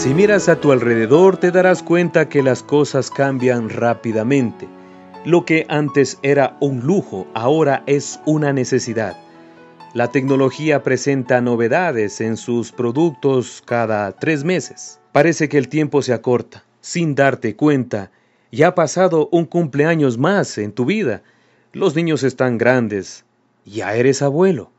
Si miras a tu alrededor te darás cuenta que las cosas cambian rápidamente. Lo que antes era un lujo ahora es una necesidad. La tecnología presenta novedades en sus productos cada tres meses. Parece que el tiempo se acorta. Sin darte cuenta, ya ha pasado un cumpleaños más en tu vida. Los niños están grandes. Ya eres abuelo.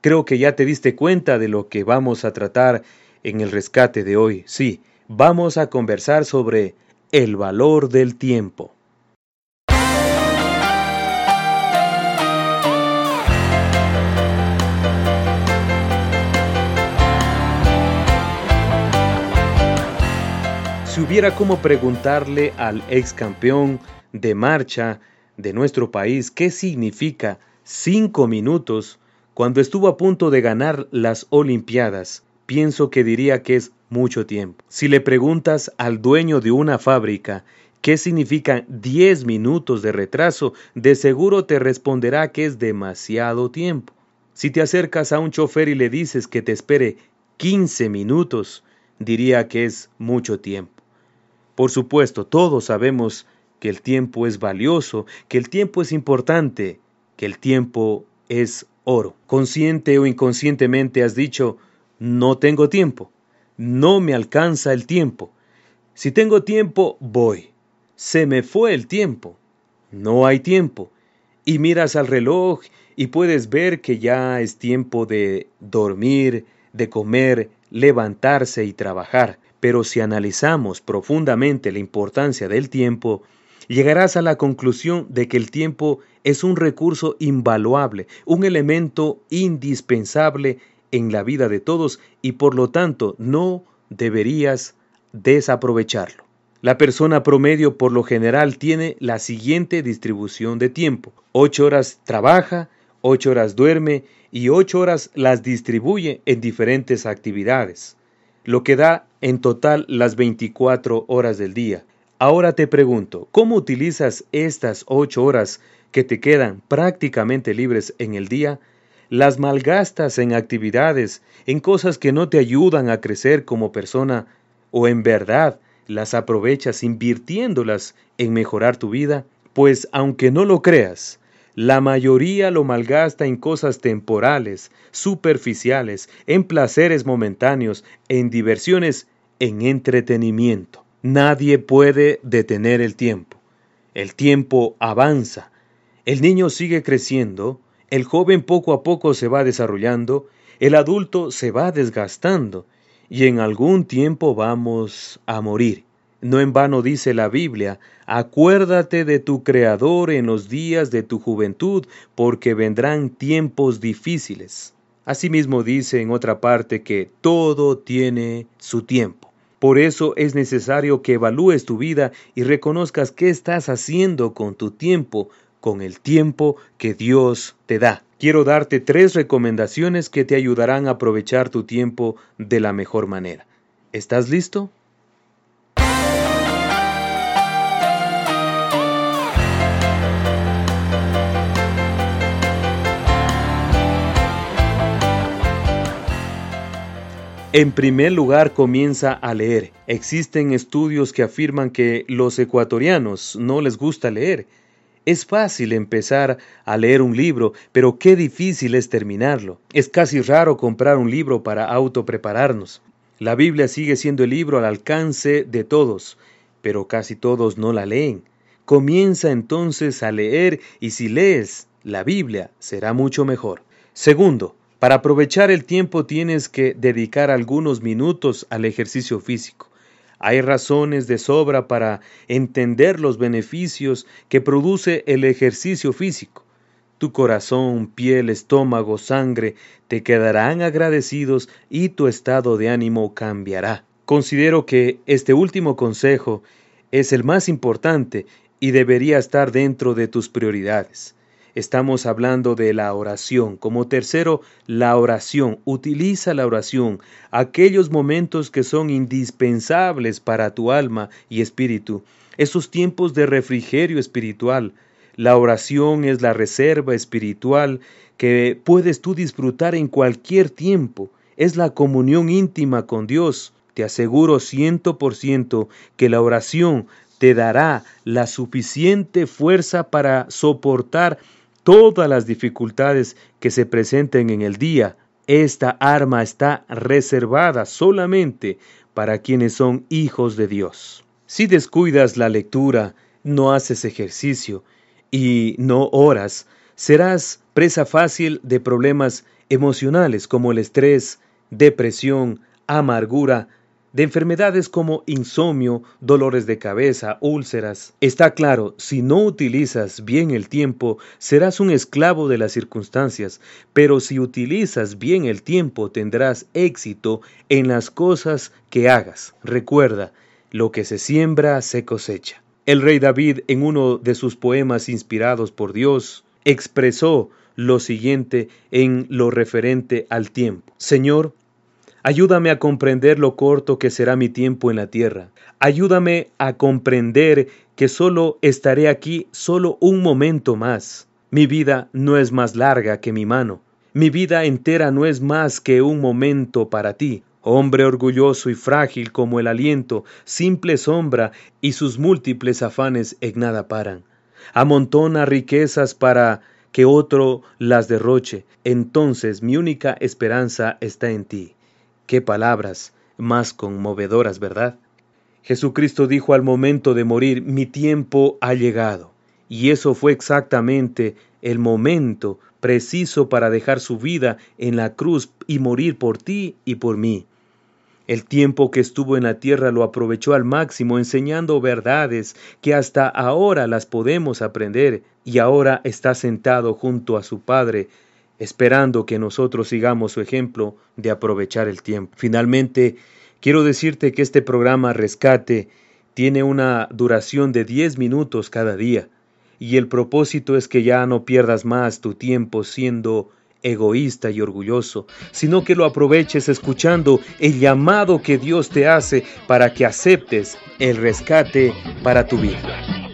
Creo que ya te diste cuenta de lo que vamos a tratar en el rescate de hoy, sí, vamos a conversar sobre el valor del tiempo. Si hubiera como preguntarle al ex campeón de marcha de nuestro país qué significa cinco minutos cuando estuvo a punto de ganar las Olimpiadas, pienso que diría que es mucho tiempo. Si le preguntas al dueño de una fábrica qué significan 10 minutos de retraso, de seguro te responderá que es demasiado tiempo. Si te acercas a un chofer y le dices que te espere 15 minutos, diría que es mucho tiempo. Por supuesto, todos sabemos que el tiempo es valioso, que el tiempo es importante, que el tiempo es oro. Consciente o inconscientemente has dicho, no tengo tiempo. No me alcanza el tiempo. Si tengo tiempo, voy. Se me fue el tiempo. No hay tiempo. Y miras al reloj y puedes ver que ya es tiempo de dormir, de comer, levantarse y trabajar. Pero si analizamos profundamente la importancia del tiempo, llegarás a la conclusión de que el tiempo es un recurso invaluable, un elemento indispensable en la vida de todos y por lo tanto no deberías desaprovecharlo. La persona promedio por lo general tiene la siguiente distribución de tiempo. Ocho horas trabaja, ocho horas duerme y ocho horas las distribuye en diferentes actividades, lo que da en total las 24 horas del día. Ahora te pregunto, ¿cómo utilizas estas ocho horas que te quedan prácticamente libres en el día? Las malgastas en actividades, en cosas que no te ayudan a crecer como persona, o en verdad las aprovechas invirtiéndolas en mejorar tu vida, pues aunque no lo creas, la mayoría lo malgasta en cosas temporales, superficiales, en placeres momentáneos, en diversiones, en entretenimiento. Nadie puede detener el tiempo. El tiempo avanza. El niño sigue creciendo, el joven poco a poco se va desarrollando, el adulto se va desgastando y en algún tiempo vamos a morir. No en vano dice la Biblia, acuérdate de tu Creador en los días de tu juventud, porque vendrán tiempos difíciles. Asimismo dice en otra parte que todo tiene su tiempo. Por eso es necesario que evalúes tu vida y reconozcas qué estás haciendo con tu tiempo, con el tiempo que Dios te da. Quiero darte tres recomendaciones que te ayudarán a aprovechar tu tiempo de la mejor manera. ¿Estás listo? En primer lugar, comienza a leer. Existen estudios que afirman que los ecuatorianos no les gusta leer es fácil empezar a leer un libro, pero qué difícil es terminarlo. Es casi raro comprar un libro para autoprepararnos. La Biblia sigue siendo el libro al alcance de todos, pero casi todos no la leen. Comienza entonces a leer y si lees la Biblia será mucho mejor. Segundo, para aprovechar el tiempo tienes que dedicar algunos minutos al ejercicio físico. Hay razones de sobra para entender los beneficios que produce el ejercicio físico. Tu corazón, piel, estómago, sangre te quedarán agradecidos y tu estado de ánimo cambiará. Considero que este último consejo es el más importante y debería estar dentro de tus prioridades. Estamos hablando de la oración. Como tercero, la oración. Utiliza la oración, aquellos momentos que son indispensables para tu alma y espíritu, esos tiempos de refrigerio espiritual. La oración es la reserva espiritual que puedes tú disfrutar en cualquier tiempo. Es la comunión íntima con Dios. Te aseguro ciento por ciento que la oración te dará la suficiente fuerza para soportar todas las dificultades que se presenten en el día. Esta arma está reservada solamente para quienes son hijos de Dios. Si descuidas la lectura, no haces ejercicio y no oras, serás presa fácil de problemas emocionales como el estrés, depresión, amargura, de enfermedades como insomnio, dolores de cabeza, úlceras. Está claro, si no utilizas bien el tiempo, serás un esclavo de las circunstancias, pero si utilizas bien el tiempo, tendrás éxito en las cosas que hagas. Recuerda, lo que se siembra se cosecha. El rey David, en uno de sus poemas inspirados por Dios, expresó lo siguiente en lo referente al tiempo. Señor, Ayúdame a comprender lo corto que será mi tiempo en la tierra. Ayúdame a comprender que solo estaré aquí solo un momento más. Mi vida no es más larga que mi mano. Mi vida entera no es más que un momento para ti. Hombre orgulloso y frágil como el aliento, simple sombra y sus múltiples afanes en nada paran. Amontona riquezas para que otro las derroche. Entonces mi única esperanza está en ti. Qué palabras más conmovedoras, ¿verdad? Jesucristo dijo al momento de morir, mi tiempo ha llegado. Y eso fue exactamente el momento preciso para dejar su vida en la cruz y morir por ti y por mí. El tiempo que estuvo en la tierra lo aprovechó al máximo enseñando verdades que hasta ahora las podemos aprender y ahora está sentado junto a su Padre esperando que nosotros sigamos su ejemplo de aprovechar el tiempo. Finalmente, quiero decirte que este programa Rescate tiene una duración de 10 minutos cada día y el propósito es que ya no pierdas más tu tiempo siendo egoísta y orgulloso, sino que lo aproveches escuchando el llamado que Dios te hace para que aceptes el rescate para tu vida.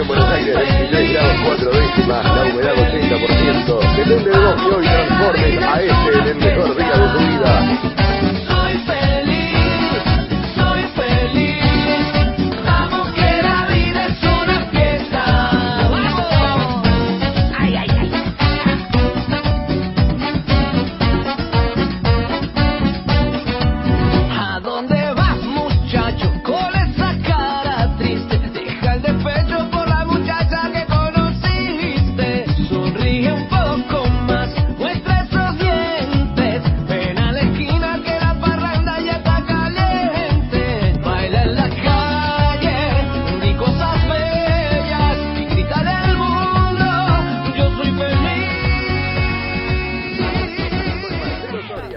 En Buenos Aires 23 grados 4 décimas, la humedad 80%. Depende de vos que hoy transformes a este